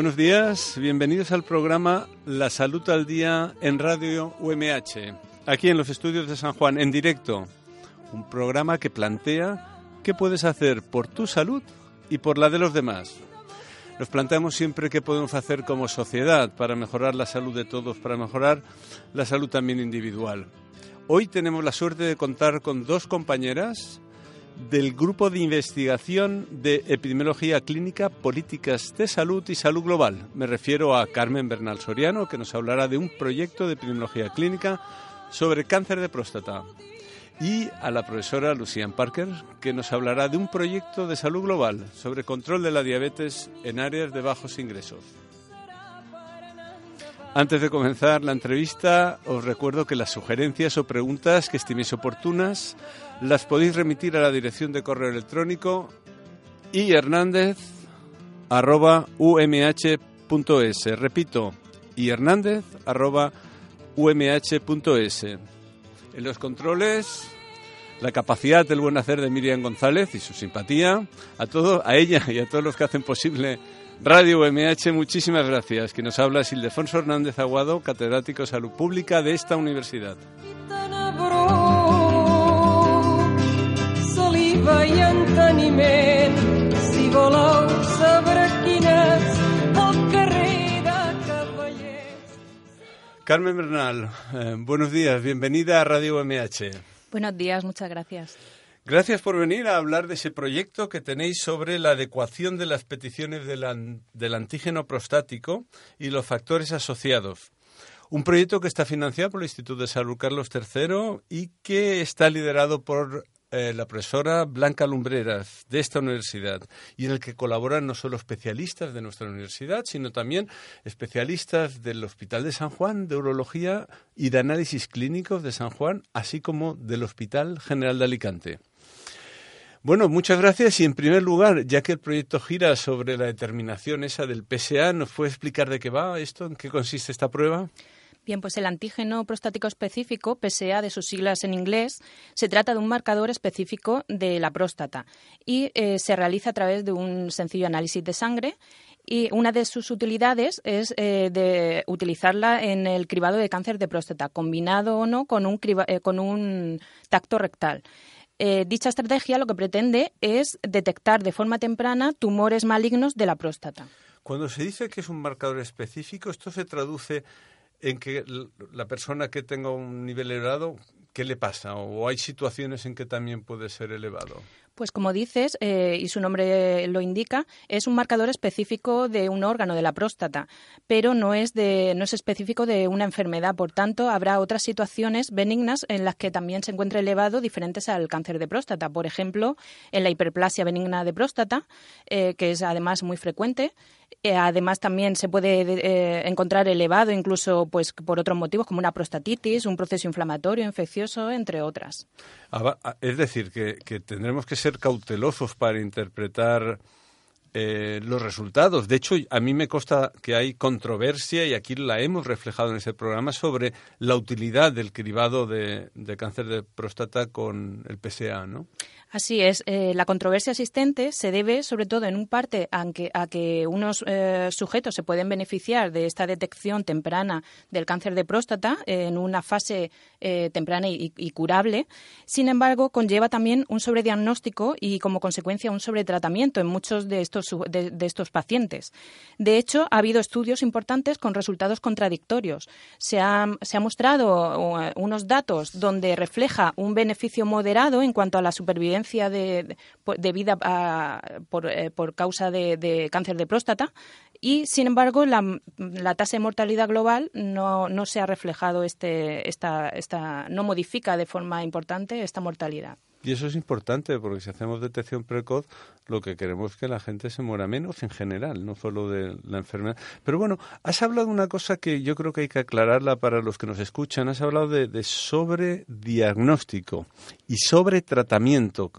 Buenos días, bienvenidos al programa La Salud al Día en Radio UMH, aquí en los estudios de San Juan, en directo. Un programa que plantea qué puedes hacer por tu salud y por la de los demás. Nos planteamos siempre qué podemos hacer como sociedad para mejorar la salud de todos, para mejorar la salud también individual. Hoy tenemos la suerte de contar con dos compañeras del Grupo de Investigación de Epidemiología Clínica, Políticas de Salud y Salud Global. Me refiero a Carmen Bernal Soriano, que nos hablará de un proyecto de epidemiología clínica sobre cáncer de próstata. Y a la profesora Lucian Parker, que nos hablará de un proyecto de salud global sobre control de la diabetes en áreas de bajos ingresos. Antes de comenzar la entrevista, os recuerdo que las sugerencias o preguntas que estiméis oportunas las podéis remitir a la dirección de correo electrónico ihernandez.umh.es. Repito, ihernandez.umh.es. En los controles, la capacidad del buen hacer de Miriam González y su simpatía. A, todo, a ella y a todos los que hacen posible Radio UMH, muchísimas gracias. Que nos habla Ildefonso Hernández Aguado, catedrático de Salud Pública de esta universidad. Tenebrós, saliva i enteniment. Si voleu saber quin és el carrer de Cavallers. Carmen Bernal, eh, buenos días, bienvenida a Radio UMH. Buenos días, muchas gracias. Gracias por venir a hablar de ese proyecto que tenéis sobre la adecuación de las peticiones del, an- del antígeno prostático y los factores asociados. Un proyecto que está financiado por el Instituto de Salud Carlos III y que está liderado por eh, la profesora Blanca Lumbreras de esta universidad y en el que colaboran no solo especialistas de nuestra universidad, sino también especialistas del Hospital de San Juan de Urología y de Análisis Clínicos de San Juan, así como del Hospital General de Alicante. Bueno, muchas gracias y en primer lugar, ya que el proyecto gira sobre la determinación esa del PSA, ¿nos puede explicar de qué va esto? ¿En qué consiste esta prueba? Bien, pues el antígeno prostático específico, PSA de sus siglas en inglés, se trata de un marcador específico de la próstata y eh, se realiza a través de un sencillo análisis de sangre y una de sus utilidades es eh, de utilizarla en el cribado de cáncer de próstata, combinado o no con un, eh, con un tacto rectal. Dicha estrategia lo que pretende es detectar de forma temprana tumores malignos de la próstata. Cuando se dice que es un marcador específico, esto se traduce en que la persona que tenga un nivel elevado, ¿qué le pasa? ¿O hay situaciones en que también puede ser elevado? Pues como dices, eh, y su nombre lo indica, es un marcador específico de un órgano de la próstata, pero no es, de, no es específico de una enfermedad. Por tanto, habrá otras situaciones benignas en las que también se encuentre elevado diferentes al cáncer de próstata. Por ejemplo, en la hiperplasia benigna de próstata, eh, que es además muy frecuente. Eh, además, también se puede encontrar elevado incluso pues, por otros motivos, como una prostatitis, un proceso inflamatorio, infeccioso, entre otras. Es decir, que, que tendremos que ser cautelosos para interpretar eh, los resultados. De hecho, a mí me consta que hay controversia, y aquí la hemos reflejado en ese programa, sobre la utilidad del cribado de, de cáncer de próstata con el PSA, ¿no? Así es, eh, la controversia existente se debe sobre todo en un parte a que, a que unos eh, sujetos se pueden beneficiar de esta detección temprana del cáncer de próstata en una fase eh, temprana y, curable. Sin embargo, conlleva también un sobrediagnóstico y como consecuencia un sobretratamiento en muchos de estos, de, estos pacientes. De hecho, ha habido estudios importantes con resultados contradictorios. Se ha, se ha mostrado unos datos donde refleja un beneficio moderado en cuanto a la supervivencia de, de- vida a- por, eh, por causa de, de cáncer de próstata y, sin embargo, la, la tasa de mortalidad global no, no se ha reflejado este, esta, esta, no modifica de forma importante esta mortalidad. Y eso es importante porque si hacemos detección precoz, lo que queremos es que la gente se muera menos en general, no solo de la enfermedad. Pero bueno, has hablado de una cosa que yo creo que hay que aclararla para los que nos escuchan. Has hablado de, de sobrediagnóstico y sobre tratamiento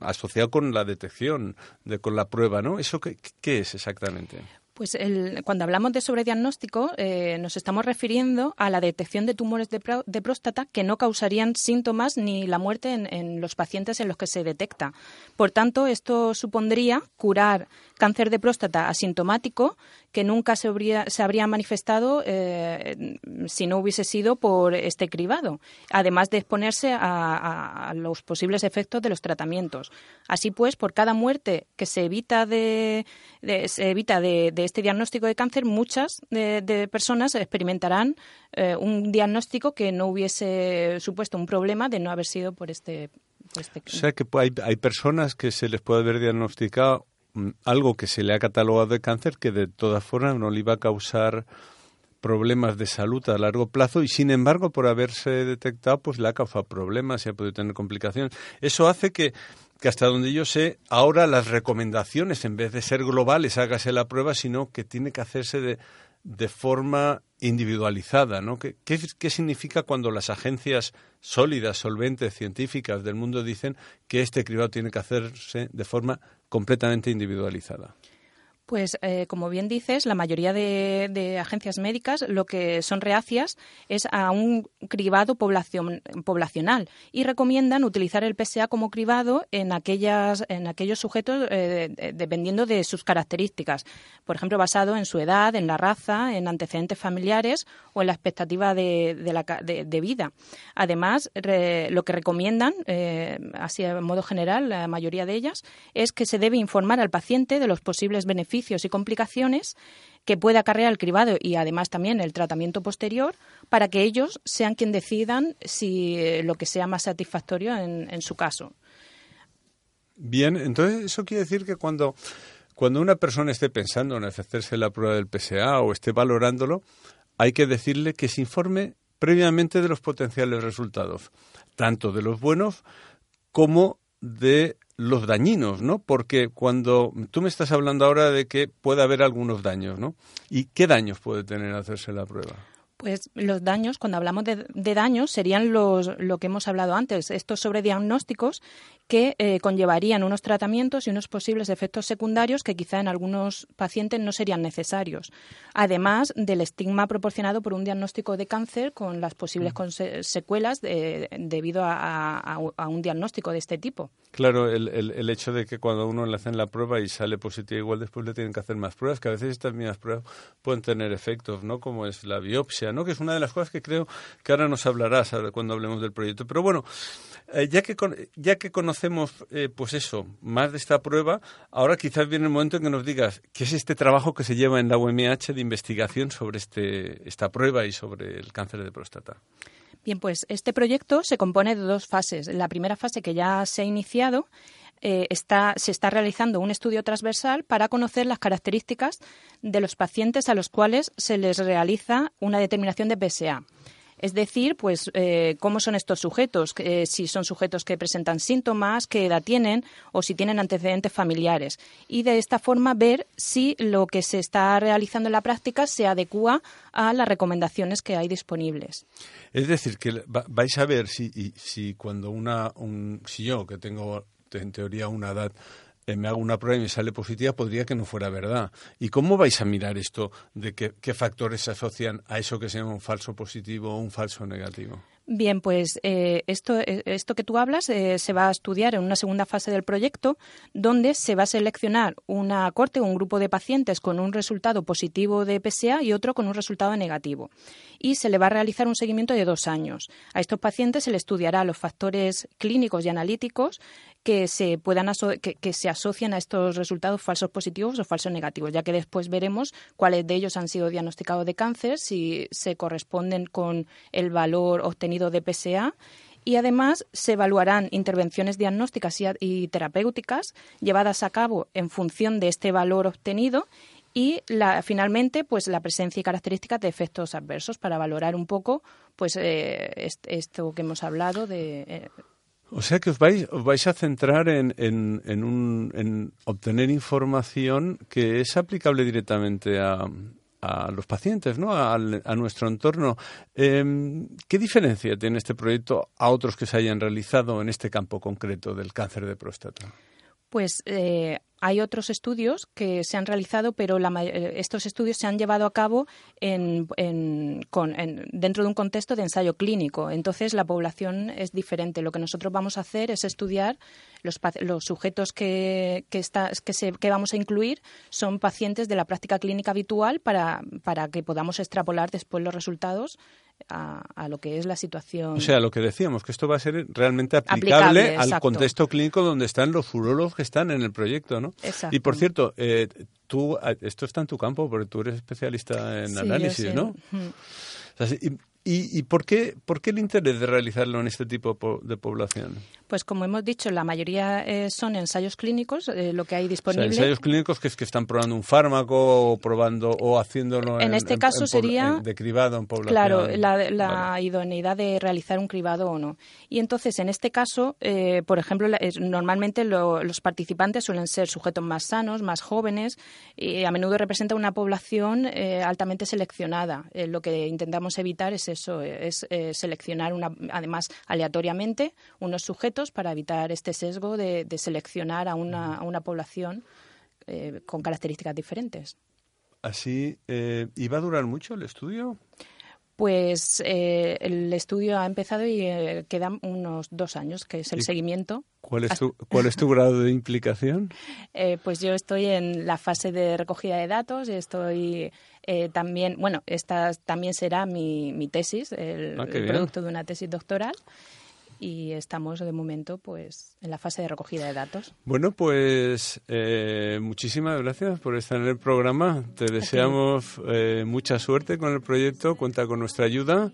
asociado con la detección, de, con la prueba, ¿no? ¿Eso qué, qué es exactamente? Pues cuando hablamos de sobrediagnóstico, eh, nos estamos refiriendo a la detección de tumores de, próstata que no causarían síntomas ni la muerte en, los pacientes en los que se detecta. Por tanto, esto supondría curar cáncer de próstata asintomático que nunca se habría, se manifestado eh, si no hubiese sido por este cribado, además de exponerse a, los posibles efectos de los tratamientos. Así pues, por cada muerte que se evita de, se evita de, este diagnóstico de cáncer, muchas de, personas experimentarán eh, un diagnóstico que no hubiese supuesto un problema de no haber sido por este este o sea que hay, personas que se les puede haber diagnosticado algo que se le ha catalogado de cáncer que de todas formas no le iba a causar problemas de salud a largo plazo y sin embargo por haberse detectado pues le ha causado problemas y ha podido tener complicaciones. Eso hace que, hasta donde yo sé, ahora las recomendaciones en vez de ser globales, hágase la prueba, sino que tiene que hacerse de, forma individualizada, ¿no? ¿Qué, ¿Qué, significa cuando las agencias sólidas, solventes, científicas del mundo dicen que este cribado tiene que hacerse de forma completamente individualizada. Pues, eh, como bien dices, la mayoría de, agencias médicas lo que son reacias es a un cribado poblacional y recomiendan utilizar el PSA como cribado en, aquellas, en aquellos sujetos eh, dependiendo de sus características. Por ejemplo, basado en su edad, en la raza, en antecedentes familiares o en la expectativa de, vida. Además, lo que recomiendan, eh, así de modo general, la mayoría de ellas, es que se debe informar al paciente de los posibles beneficios y complicaciones que puede acarrear el cribado y además también el tratamiento posterior para que ellos sean quien decidan si eh, lo que sea más satisfactorio en, su caso. Bien, entonces eso quiere decir que cuando, cuando una persona esté pensando en hacerse la prueba del PSA o esté valorándolo, hay que decirle que se informe previamente de los potenciales resultados, tanto de los buenos como de los dañinos, ¿no? Porque cuando tú me estás hablando ahora de que puede haber algunos daños, ¿no? ¿Y qué daños puede tener hacerse la prueba? Pues los daños, cuando hablamos de, daños, serían los, lo que hemos hablado antes, estos sobrediagnósticos que eh, conllevarían unos tratamientos y unos posibles efectos secundarios que quizá en algunos pacientes no serían necesarios. Además del estigma proporcionado por un diagnóstico de cáncer con las posibles mm. secuelas debido a, un diagnóstico de este tipo. Claro, el, el, hecho de que cuando uno le hacen la prueba y sale positivo, igual después le tienen que hacer más pruebas, que a veces estas mismas pruebas pueden tener efectos, ¿no? Como es la biopsia, Que es una de las cosas que creo que ahora nos hablarás cuando hablemos del proyecto. Pero bueno, eh, ya, que, ya que conocemos, eh, pues eso, más de esta prueba, ahora quizás viene el momento en que nos digas qué es este trabajo que se lleva en la UMH de investigación sobre este, esta prueba y sobre el cáncer de próstata. Bien, pues este proyecto se compone de dos fases. La primera fase que ya se ha iniciado eh, está, se está realizando un estudio transversal para conocer las características de los pacientes a los cuales se les realiza una determinación de PSA. Es decir, pues eh, cómo son estos sujetos, eh, si son sujetos que presentan síntomas, qué edad tienen o si tienen antecedentes familiares. Y de esta forma ver si lo que se está realizando en la práctica se adecua a las recomendaciones que hay disponibles. Es decir, que vais a ver si, si cuando una, un, si yo que tengo en teoría una edad eh, me hago una prueba y me sale positiva, podría que no fuera verdad. ¿Y cómo vais a mirar esto de qué factores se asocian a eso que se llama un falso positivo o un falso negativo? Bien, pues eh, esto, eh, esto que tú hablas eh, se va a estudiar en una segunda fase del proyecto, donde se va a seleccionar una corte o un grupo de pacientes con un resultado positivo de PSA y otro con un resultado negativo. Y se le va a realizar un seguimiento de dos años. A estos pacientes se le estudiará los factores clínicos y analíticos que se puedan que, se asocian a estos resultados falsos positivos o falsos negativos, ya que después veremos cuáles de ellos han sido diagnosticados de cáncer, si se corresponden con el valor obtenido de PSA y además se evaluarán intervenciones diagnósticas y, terapéuticas llevadas a cabo en función de este valor obtenido y la, finalmente pues la presencia y características de efectos adversos para valorar un poco pues eh, esto que hemos hablado de eh, O sea que os vais, os vais a centrar en, en, en, un, en obtener información que es aplicable directamente a, a los pacientes, ¿no? a, a nuestro entorno. Eh, ¿Qué diferencia tiene este proyecto a otros que se hayan realizado en este campo concreto del cáncer de próstata? Pues eh, hay otros estudios que se han realizado, pero la, eh, estos estudios se han llevado a cabo en, en, con, en, dentro de un contexto de ensayo clínico. Entonces, la población es diferente. Lo que nosotros vamos a hacer es estudiar los, los sujetos que, que, está, que, se, que, vamos a incluir son pacientes de la práctica clínica habitual para, para que podamos extrapolar después los resultados a, a, lo que es la situación. O sea, lo que decíamos, que esto va a ser realmente aplicable, aplicable al contexto clínico donde están los urólogos que están en el proyecto, ¿no? Exacto. Y por cierto, eh, tú, esto está en tu campo, porque tú eres especialista en sí, análisis, ¿no? Mm. O sea, y, ¿Y, y por, qué, por, qué, el interés de realizarlo en este tipo de población? Pues como hemos dicho, la mayoría eh, son ensayos clínicos, eh, lo que hay disponible. O sea, ensayos clínicos que es que están probando un fármaco o probando o haciéndolo en, en este caso en, sería de cribado en población. Claro, la, la vale. idoneidad de realizar un cribado o no. Y entonces, en este caso, eh, por ejemplo, normalmente lo, los participantes suelen ser sujetos más sanos, más jóvenes y a menudo representa una población eh, altamente seleccionada. lo que intentamos evitar es eso, es eh, seleccionar una, además aleatoriamente unos sujetos para evitar este sesgo de, de seleccionar a una, a una población eh, con características diferentes. Así, eh, ¿y va a durar mucho el estudio? Pues eh, el estudio ha empezado y eh, quedan unos dos años, que es el seguimiento. ¿Cuál es tu, cuál es tu grado de implicación? Eh, pues yo estoy en la fase de recogida de datos y estoy eh, también, bueno, esta también será mi, mi tesis, el, ah, el producto de una tesis doctoral y estamos de momento pues en la fase de recogida de datos. Bueno, pues eh, muchísimas gracias por estar en el programa. Te deseamos eh, mucha suerte con el proyecto, cuenta con nuestra ayuda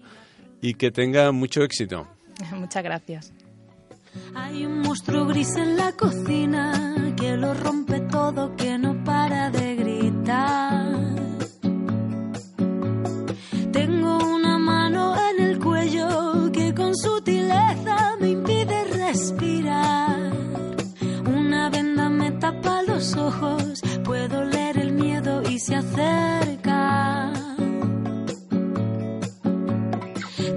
y que tenga mucho éxito. Muchas gracias. Hay un monstruo gris en la cocina que lo rompe todo, que no para de gritar. Los ojos, puedo leer el miedo y se acerca.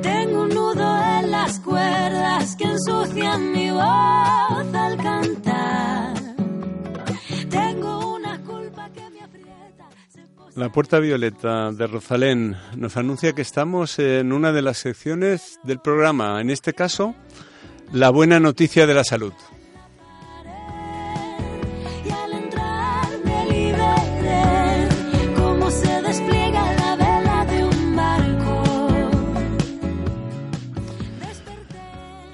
Tengo un nudo en las cuerdas que ensucian mi voz al cantar. Tengo una culpa que me aprieta. La Puerta Violeta de Rosalén nos anuncia que estamos en una de las secciones del programa, en este caso, la buena noticia de la salud.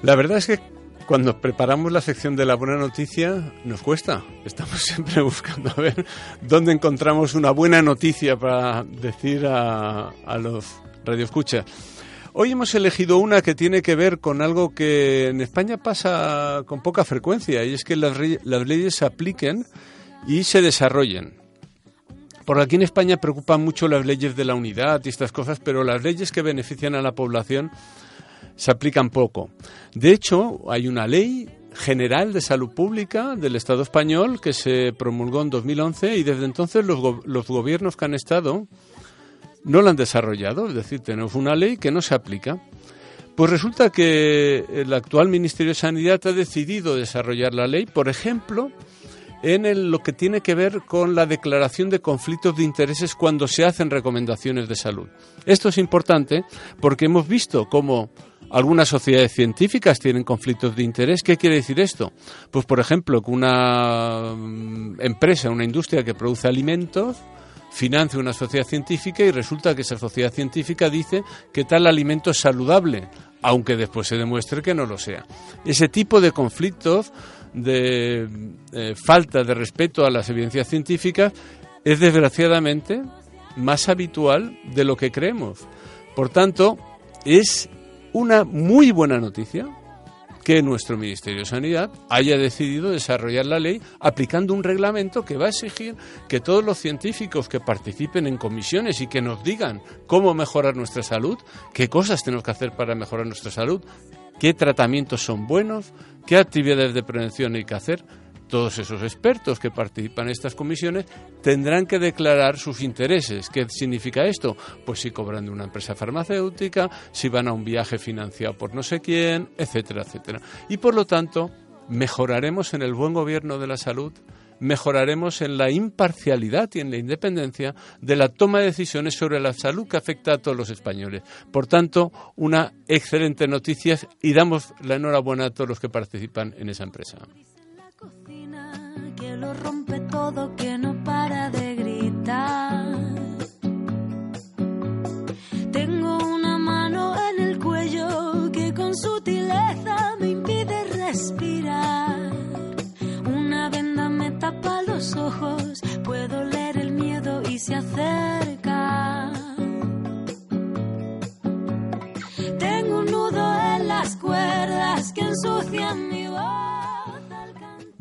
La verdad es que cuando preparamos la sección de la buena noticia nos cuesta. Estamos siempre buscando a ver dónde encontramos una buena noticia para decir a, a los radioescuchas. Hoy hemos elegido una que tiene que ver con algo que en España pasa con poca frecuencia y es que las, las leyes se apliquen y se desarrollen. Por aquí en España preocupan mucho las leyes de la unidad y estas cosas, pero las leyes que benefician a la población se aplican poco. De hecho, hay una ley general de salud pública del Estado español que se promulgó en 2011 y desde entonces los, los gobiernos que han estado no la han desarrollado, es decir, tenemos una ley que no se aplica. Pues resulta que el actual Ministerio de Sanidad ha decidido desarrollar la ley, por ejemplo, en el, lo que tiene que ver con la declaración de conflictos de intereses cuando se hacen recomendaciones de salud. Esto es importante porque hemos visto cómo algunas sociedades científicas tienen conflictos de interés. ¿Qué quiere decir esto? Pues, por ejemplo, que una empresa, una industria que produce alimentos, financia una sociedad científica y resulta que esa sociedad científica dice que tal alimento es saludable, aunque después se demuestre que no lo sea. Ese tipo de conflictos de eh, falta de respeto a las evidencias científicas es desgraciadamente más habitual de lo que creemos. Por tanto, es una muy buena noticia que nuestro Ministerio de Sanidad haya decidido desarrollar la ley aplicando un reglamento que va a exigir que todos los científicos que participen en comisiones y que nos digan cómo mejorar nuestra salud, qué cosas tenemos que hacer para mejorar nuestra salud, qué tratamientos son buenos, qué actividades de prevención hay que hacer. Todos esos expertos que participan en estas comisiones tendrán que declarar sus intereses. ¿Qué significa esto? Pues si cobran de una empresa farmacéutica, si van a un viaje financiado por no sé quién, etcétera, etcétera. Y por lo tanto, mejoraremos en el buen gobierno de la salud, mejoraremos en la imparcialidad y en la independencia de la toma de decisiones sobre la salud que afecta a todos los españoles. Por tanto, una excelente noticia y damos la enhorabuena a todos los que participan en esa empresa. Lo rompe todo, que no para de gritar.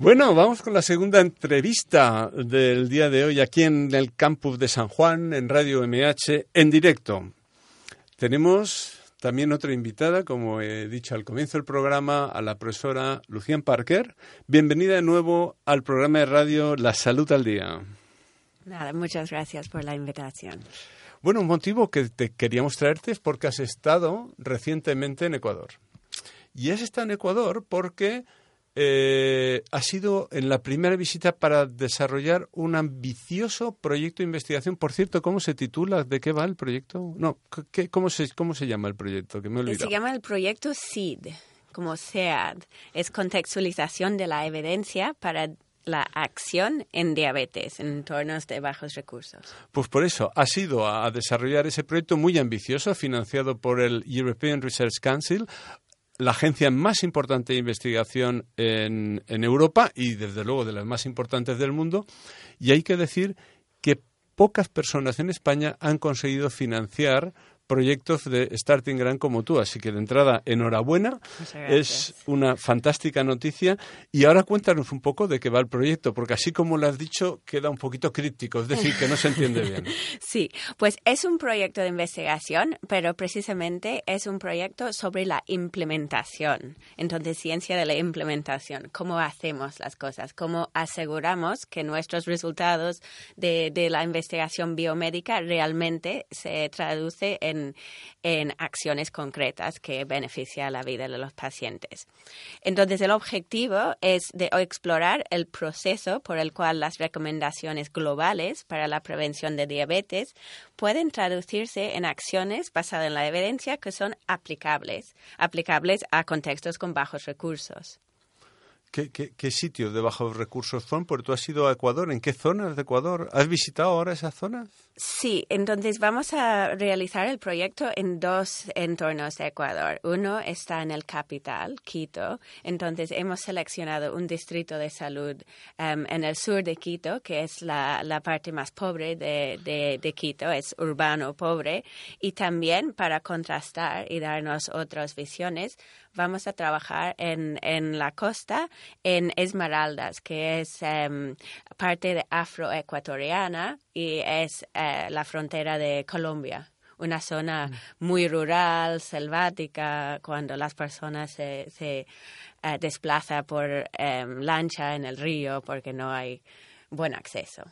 Bueno, vamos con la segunda entrevista del día de hoy aquí en el campus de San Juan, en Radio MH, en directo. Tenemos también otra invitada, como he dicho al comienzo del programa, a la profesora Lucien Parker. Bienvenida de nuevo al programa de radio La Salud al Día. Nada, muchas gracias por la invitación. Bueno, un motivo que te queríamos traerte es porque has estado recientemente en Ecuador. Y has estado en Ecuador porque eh, ha sido en la primera visita para desarrollar un ambicioso proyecto de investigación. Por cierto, ¿cómo se titula? ¿De qué va el proyecto? No, ¿qué, cómo, se, ¿cómo se llama el proyecto? Que me he Se llama el proyecto SEED, como SEAD. Es contextualización de la evidencia para la acción en diabetes en entornos de bajos recursos. Pues por eso ha sido a desarrollar ese proyecto muy ambicioso, financiado por el European Research Council, la agencia más importante de investigación en, en Europa y desde luego de las más importantes del mundo. Y hay que decir que pocas personas en España han conseguido financiar proyectos de Starting Grant como tú. Así que de entrada, enhorabuena. Es una fantástica noticia. Y ahora cuéntanos un poco de qué va el proyecto, porque así como lo has dicho, queda un poquito crítico, es decir, que no se entiende bien. Sí, pues es un proyecto de investigación, pero precisamente es un proyecto sobre la implementación. Entonces, ciencia de la implementación, cómo hacemos las cosas, cómo aseguramos que nuestros resultados de, de la investigación biomédica realmente se traduce en, en acciones concretas que benefician la vida de los pacientes. Entonces, el objetivo es de explorar el proceso por el cual las recomendaciones globales para la prevención de diabetes pueden traducirse en acciones basadas en la evidencia que son aplicables, aplicables a contextos con bajos recursos. ¿Qué, qué, qué de bajos recursos son? Porque tú has ido a Ecuador. ¿En qué zonas de Ecuador? ¿Has visitado ahora esas zonas? Sí, entonces vamos a realizar el proyecto en dos entornos de Ecuador. Uno está en el capital, Quito. Entonces hemos seleccionado un distrito de salud em, en el sur de Quito, que es la, parte más pobre de Quito, es urbano pobre. Y también para contrastar y darnos otras visiones, vamos a trabajar en, en la costa, en Esmeraldas, que es em, parte de afroecuatoriana y es eh, la frontera de Colombia. Una zona muy rural, selvática, cuando las personas se, se eh, desplazan por em, lancha en el río porque no hay buen acceso.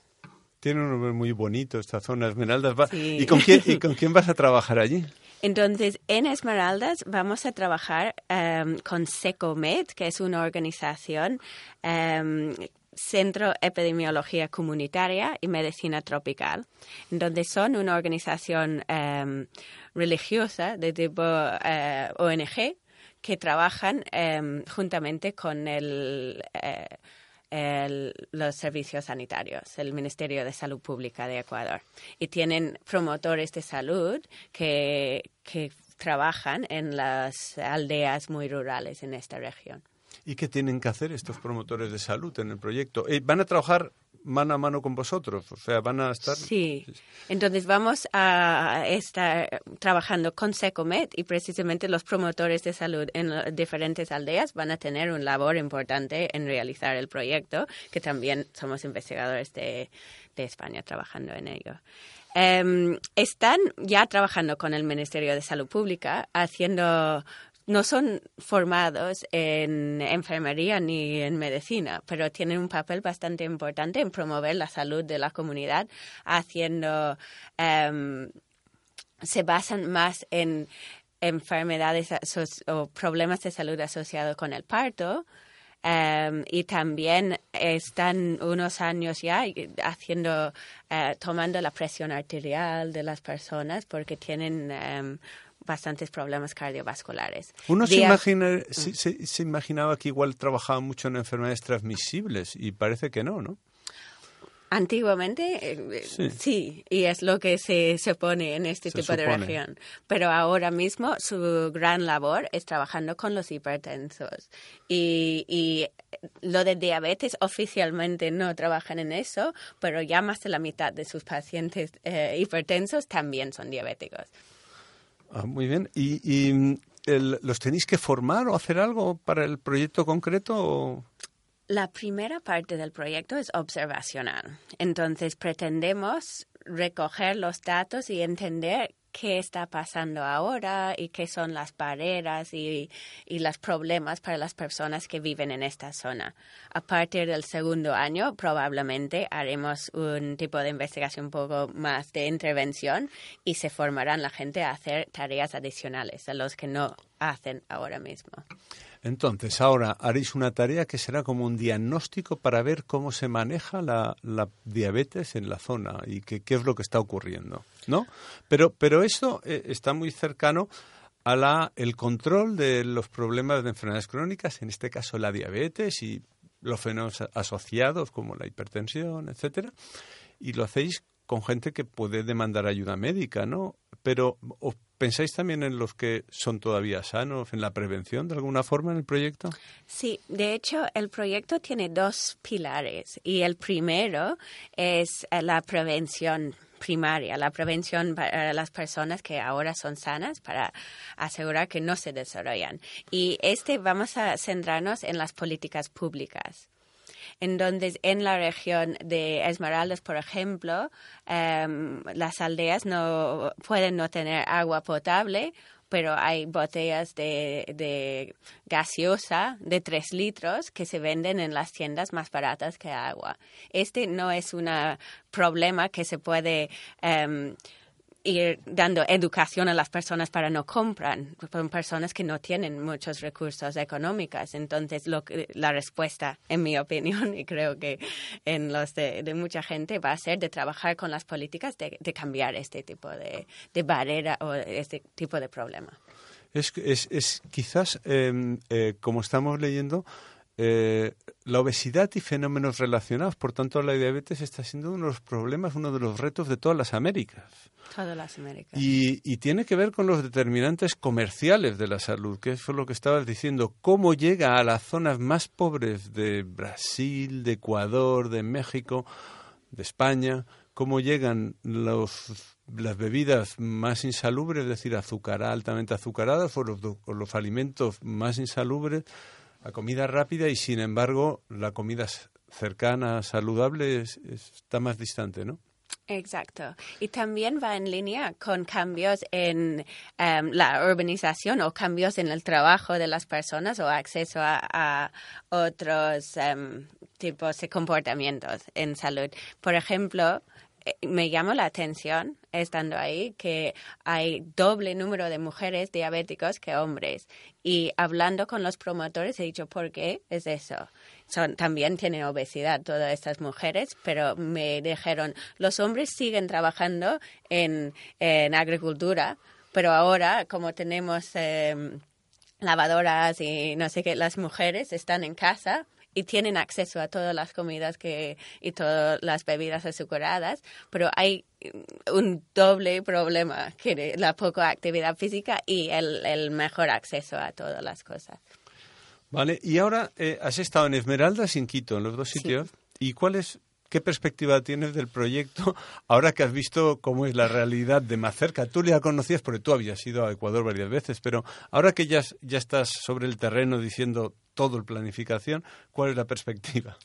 Tiene un nombre muy bonito esta zona, Esmeraldas. Va- Sí. ¿Y, con quién, ¿Y con quién vas a trabajar allí? Entonces, en Esmeraldas vamos a trabajar em, con SECOMED, que es una organización, em, Centro Epidemiología Comunitaria y Medicina Tropical, donde son una organización em, religiosa de tipo eh, ONG que trabajan juntamente con el... el- los servicios sanitarios, el Ministerio de Salud Pública de Ecuador. Y tienen promotores de salud que, que trabajan en las aldeas muy rurales en esta región. ¿Y qué tienen que hacer estos promotores de salud en el proyecto? Eh, ¿Van a trabajar mano a mano con vosotros? O sea, van a estar... Sí, entonces vamos a estar trabajando con SECOMED y precisamente los promotores de salud en diferentes aldeas van a tener un labor importante en realizar el proyecto, que también somos investigadores de, de España trabajando en ello. Em, están ya trabajando con el Ministerio de Salud Pública haciendo no son formados en enfermería ni en medicina, pero tienen un papel bastante importante en promover la salud de la comunidad, haciendo, em, se basan más en enfermedades o problemas de salud asociados con el parto. Em, y también están unos años ya haciendo, eh, tomando la presión arterial de las personas porque tienen em, bastantes problemas cardiovasculares. Uno se, imagina, se, imaginaba que igual trabajaba mucho en enfermedades transmisibles y parece que no, ¿no? Antiguamente eh, sí. y es lo que se, se pone en este tipo de región. Pero ahora mismo su gran labor es trabajando con los hipertensos. Y, y lo de diabetes oficialmente no trabajan en eso, pero ya más de la mitad de sus pacientes eh, hipertensos también son diabéticos. Ah, muy bien. ¿Y, los tenéis que formar o hacer algo para el proyecto concreto? La primera parte del proyecto es observacional. Entonces pretendemos recoger los datos y entender qué está pasando ahora y qué son las barreras y, y, los problemas para las personas que viven en esta zona. A partir del segundo año probablemente haremos un tipo de investigación un poco más de intervención y se formarán la gente a hacer tareas adicionales a los que no hacen ahora mismo. Entonces, ahora haréis una tarea que será como un diagnóstico para ver cómo se maneja la, diabetes en la zona y qué es lo que está ocurriendo, ¿no? Pero, pero eso eh, está muy cercano a la, el control de los problemas de enfermedades crónicas, en este caso la diabetes y los fenómenos asociados como la hipertensión, etcétera, y lo hacéis con gente que puede demandar ayuda médica, ¿no? Pero ¿Pensáis también en los que son todavía sanos, en la prevención de alguna forma en el proyecto? Sí, de hecho el proyecto tiene dos pilares y el primero es eh, la prevención primaria, la prevención para las personas que ahora son sanas para asegurar que no se desarrollan. Y este vamos a centrarnos en las políticas públicas en donde en la región de Esmeraldas, por ejemplo, em, las aldeas no pueden no tener agua potable pero hay botellas de, de, gaseosa de tres litros que se venden en las tiendas más baratas que agua. Este no es un problema que se puede em, ir dando educación a las personas para no compran. Son personas que no tienen muchos recursos económicos. Entonces, lo la respuesta, en mi opinión, y creo que en los de, mucha gente, va a ser de trabajar con las políticas de, cambiar este tipo de, barrera o este tipo de problema. Es, es, es quizás, em, eh, como estamos leyendo, eh, la obesidad y fenómenos relacionados, por tanto, la diabetes está siendo uno de los problemas, uno de los retos de todas las Américas. Todas las Américas. Y, y, tiene que ver con los determinantes comerciales de la salud, que es lo que estabas diciendo. ¿Cómo llega a las zonas más pobres de Brasil, de Ecuador, de México, de España? ¿Cómo llegan los, las bebidas más insalubres, es decir, azucaradas, altamente azucaradas, o los, o los alimentos más insalubres? La comida rápida y sin embargo la comida cercana, saludable, está más distante, ¿no? Exacto. Y también va en línea con cambios en em, la urbanización o cambios en el trabajo de las personas o acceso a, otros em, tipos de comportamientos en salud. Por ejemplo, me llamó la atención, estando ahí, que hay doble número de mujeres diabéticos que hombres. Y hablando con los promotores he dicho, ¿por qué es eso? Son, también tienen obesidad todas estas mujeres, pero me dijeron, los hombres siguen trabajando en, en agricultura, pero ahora, como tenemos... Em, lavadoras y no sé qué, las mujeres están en casa y tienen acceso a todas las comidas que, y todas las bebidas azucaradas, pero hay un doble problema, que la poca actividad física y el, el mejor acceso a todas las cosas. Vale, y ahora eh, has estado en Esmeraldas y en Quito, en los dos sitios. ¿Y cuál es ¿Qué perspectiva tienes del proyecto ahora que has visto cómo es la realidad de más cerca? Tú ya conocías porque tú habías ido a Ecuador varias veces, pero ahora que ya, ya estás sobre el terreno diciendo todo el planificación, ¿cuál es la perspectiva?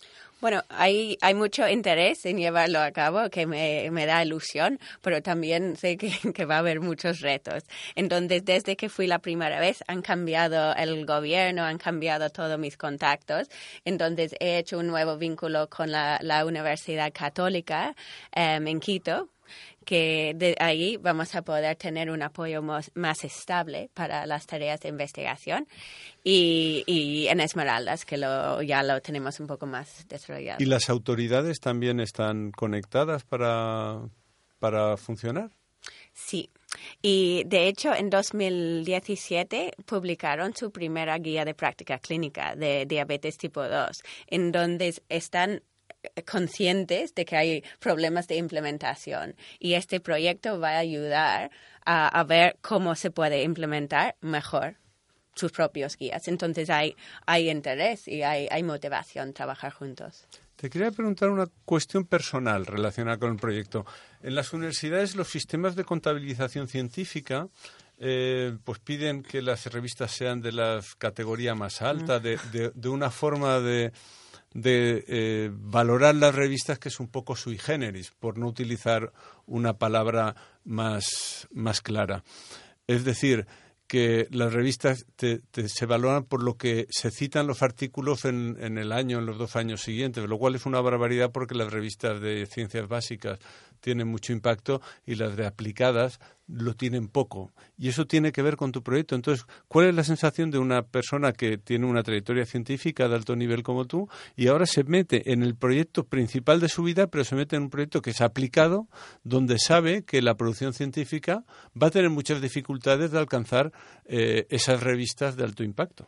Bueno, hay, hay mucho interés en llevarlo a cabo, que me, me da ilusión, pero también sé que, que, va a haber muchos retos. Entonces, desde que fui la primera vez, han cambiado el gobierno, han cambiado todos mis contactos. Entonces, he hecho un nuevo vínculo con la, la Universidad Católica um, en Quito, que de ahí vamos a poder tener un apoyo más, más estable para las tareas de investigación y, y en Esmeraldas, que lo, ya lo tenemos un poco más desarrollado. ¿Y las autoridades también están conectadas para, para funcionar? Sí. Y de hecho, en 2017 publicaron su primera guía de práctica clínica de diabetes tipo 2, en donde están conscientes de que hay problemas de implementación y este proyecto va a ayudar a, a ver cómo se puede implementar mejor sus propios guías. Entonces hay, hay interés y hay, hay motivación trabajar juntos. Te quería preguntar una cuestión personal relacionada con el proyecto. En las universidades los sistemas de contabilización científica eh, pues piden que las revistas sean de la categoría más alta, de, de, de una forma de, de eh, valorar las revistas que es un poco sui generis, por no utilizar una palabra más, más clara. Es decir, que las revistas te, se valoran por lo que se citan los artículos en, en, el año, en los dos años siguientes, lo cual es una barbaridad porque las revistas de ciencias básicas tienen mucho impacto y las de aplicadas lo tienen poco. Y eso tiene que ver con tu proyecto. Entonces, ¿cuál es la sensación de una persona que tiene una trayectoria científica de alto nivel como tú y ahora se mete en el proyecto principal de su vida, pero se mete en un proyecto que es aplicado, donde sabe que la producción científica va a tener muchas dificultades de alcanzar eh, esas revistas de alto impacto?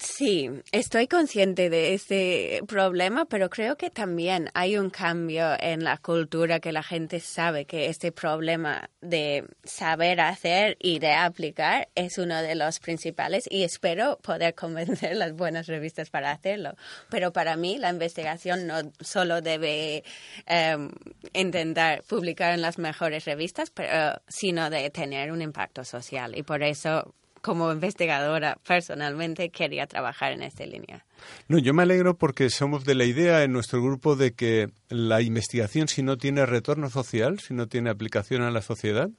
Sí, estoy consciente de este problema, pero creo que también hay un cambio en la cultura que la gente sabe que este problema de saber hacer y de aplicar es uno de los principales y espero poder convencer las buenas revistas para hacerlo. Pero para mí la investigación no solo debe um, intentar publicar en las mejores revistas, pero, sino de tener un impacto social y por eso como investigadora personalmente quería trabajar en esta línea. No, yo me alegro porque somos de la idea en nuestro grupo de que la investigación si no tiene retorno social, si no tiene aplicación a la sociedad,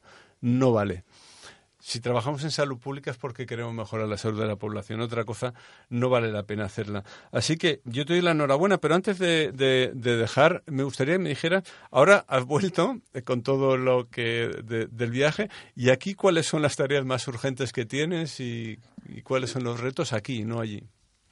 no vale si trabajamos en salud pública es porque queremos mejorar la salud de la población. Otra cosa no vale la pena hacerla. Así que yo te doy la enhorabuena, pero antes de, de, de dejar, me gustaría que me dijeras, ahora has vuelto con todo lo que de, del viaje, y aquí cuáles son las tareas más urgentes que tienes y, y cuáles son los retos aquí, no allí.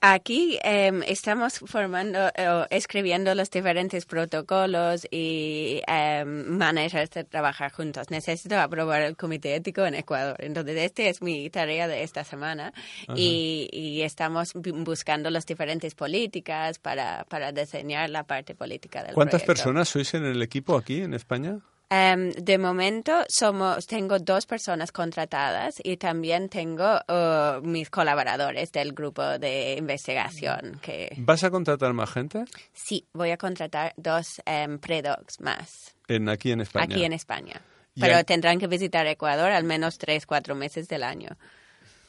Aquí eh, estamos formando, eh, escribiendo los diferentes protocolos y eh, maneras de trabajar juntos. Necesito aprobar el comité ético en Ecuador. Entonces, esta es mi tarea de esta semana y, y, estamos buscando las diferentes políticas para, para diseñar la parte política del ¿Cuántas proyecto. personas sois en el equipo aquí en España? Um, de momento somos, tengo dos personas contratadas y también tengo uh, mis colaboradores del grupo de investigación. Que... ¿Vas a contratar más gente? Sí, voy a contratar dos um, predocs más. En, aquí en España. Aquí en España. Pero tendrán que visitar Ecuador al menos tres, cuatro meses del año.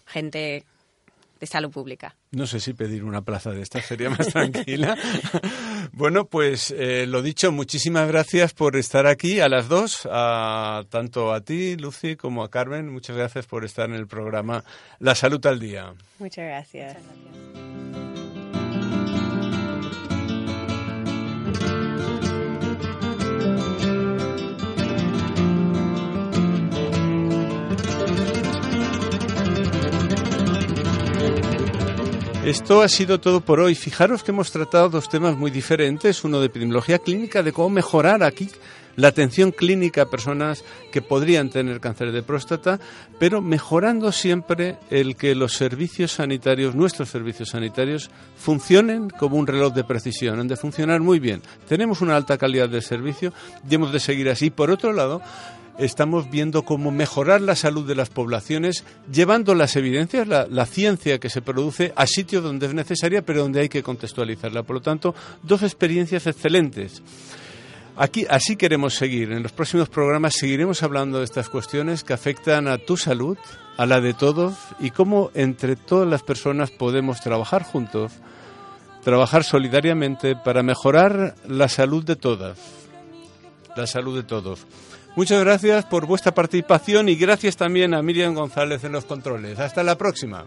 Gente de salud pública. No sé si pedir una plaza de esta sería más tranquila. bueno, pues eh, lo dicho, muchísimas gracias por estar aquí a las dos, a, tanto a ti, Lucy, como a Carmen. Muchas gracias por estar en el programa La Salud al Día. Muchas gracias. Muchas gracias. Esto ha sido todo por hoy. Fijaros que hemos tratado dos temas muy diferentes, uno de epidemiología clínica, de cómo mejorar aquí la atención clínica a personas que podrían tener cáncer de próstata, pero mejorando siempre el que los servicios sanitarios, nuestros servicios sanitarios, funcionen como un reloj de precisión, han de funcionar muy bien. Tenemos una alta calidad de servicio y hemos de seguir así. Por otro lado, estamos viendo cómo mejorar la salud de las poblaciones, llevando las evidencias, la, ciencia que se produce, a sitios donde es necesaria, pero donde hay que contextualizarla. Por lo tanto, dos experiencias excelentes. Aquí, así queremos seguir. En los próximos programas seguiremos hablando de estas cuestiones que afectan a tu salud, a la de todos, y cómo entre todas las personas podemos trabajar juntos, trabajar solidariamente para mejorar la salud de todas. La salud de todos. Muchas gracias por vuestra participación y gracias también a Miriam González en los controles. Hasta la próxima.